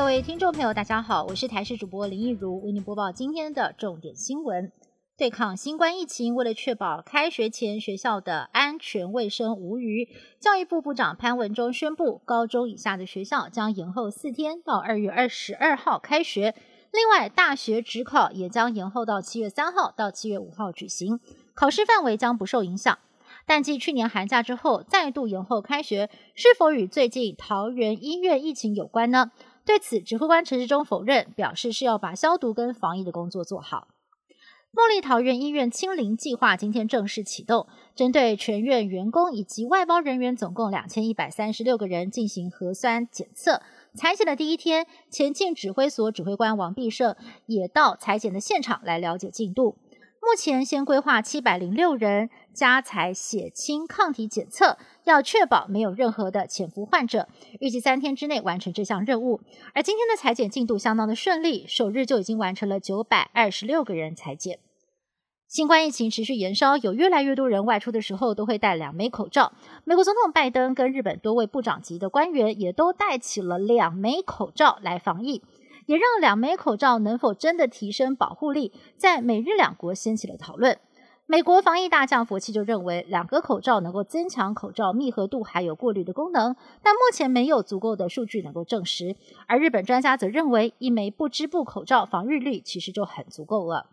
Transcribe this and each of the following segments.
各位听众朋友，大家好，我是台视主播林忆如，为您播报今天的重点新闻。对抗新冠疫情，为了确保开学前学校的安全卫生无虞，教育部部长潘文忠宣布，高中以下的学校将延后四天，到二月二十二号开学。另外，大学指考也将延后到七月三号到七月五号举行，考试范围将不受影响。但继去年寒假之后，再度延后开学，是否与最近桃园医院疫情有关呢？对此，指挥官陈时中否认，表示是要把消毒跟防疫的工作做好。茉莉桃园医院清零计划今天正式启动，针对全院员工以及外包人员总共两千一百三十六个人进行核酸检测。裁剪的第一天，前进指挥所指挥官王必胜也到裁剪的现场来了解进度。目前先规划七百零六人加采血清抗体检测，要确保没有任何的潜伏患者，预计三天之内完成这项任务。而今天的裁剪进度相当的顺利，首日就已经完成了九百二十六个人裁剪。新冠疫情持续延烧，有越来越多人外出的时候都会戴两枚口罩。美国总统拜登跟日本多位部长级的官员也都戴起了两枚口罩来防疫。也让两枚口罩能否真的提升保护力，在美日两国掀起了讨论。美国防疫大将佛奇就认为，两个口罩能够增强口罩密合度，还有过滤的功能，但目前没有足够的数据能够证实。而日本专家则认为，一枚不织布口罩防日率其实就很足够了。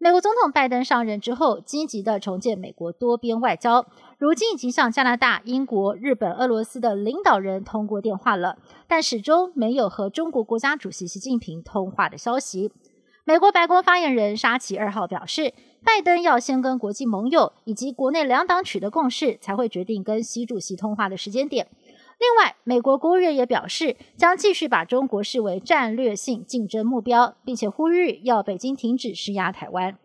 美国总统拜登上任之后，积极的重建美国多边外交，如今已经向加拿大、英国、日本、俄罗斯的领导人通过电话了，但始终没有和中国国家主席习近平通话的消息。美国白宫发言人沙奇二号表示，拜登要先跟国际盟友以及国内两党取得共识，才会决定跟习主席通话的时间点。另外，美国国务院也表示，将继续把中国视为战略性竞争目标，并且呼吁要北京停止施压台湾。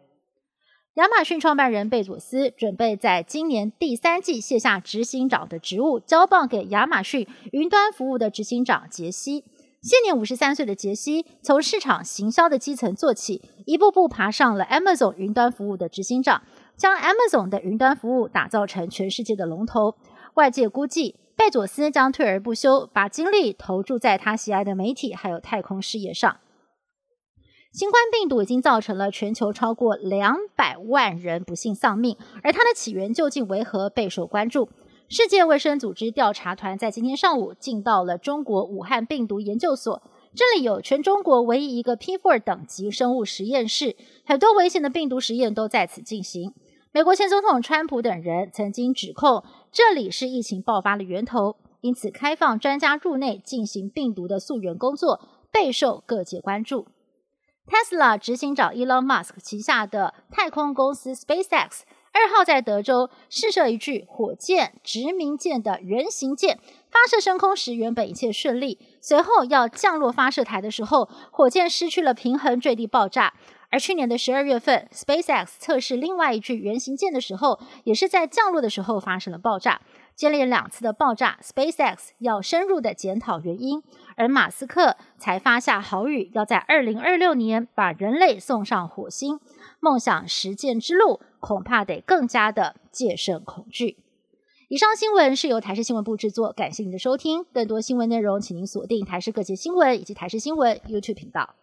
亚马逊创办人贝佐斯准备在今年第三季卸下执行长的职务，交棒给亚马逊云端服务的执行长杰西。现年五十三岁的杰西，从市场行销的基层做起，一步步爬上了 Amazon 云端服务的执行长，将 Amazon 的云端服务打造成全世界的龙头。外界估计。贝佐斯将退而不休，把精力投注在他喜爱的媒体还有太空事业上。新冠病毒已经造成了全球超过两百万人不幸丧命，而它的起源究竟为何备受关注？世界卫生组织调查团在今天上午进到了中国武汉病毒研究所，这里有全中国唯一一个 P4 等级生物实验室，很多危险的病毒实验都在此进行。美国前总统川普等人曾经指控这里是疫情爆发的源头，因此开放专家入内进行病毒的溯源工作，备受各界关注。Tesla 执行长 Elon Musk 旗下的太空公司 SpaceX 二号在德州试射一具火箭殖民舰的人形舰，发射升空时原本一切顺利，随后要降落发射台的时候，火箭失去了平衡坠地爆炸。而去年的十二月份，SpaceX 测试另外一具原型舰的时候，也是在降落的时候发生了爆炸。接连两次的爆炸，SpaceX 要深入的检讨原因，而马斯克才发下豪语，要在二零二六年把人类送上火星。梦想实践之路，恐怕得更加的戒慎恐惧。以上新闻是由台视新闻部制作，感谢您的收听。更多新闻内容，请您锁定台视各界新闻以及台视新闻 YouTube 频道。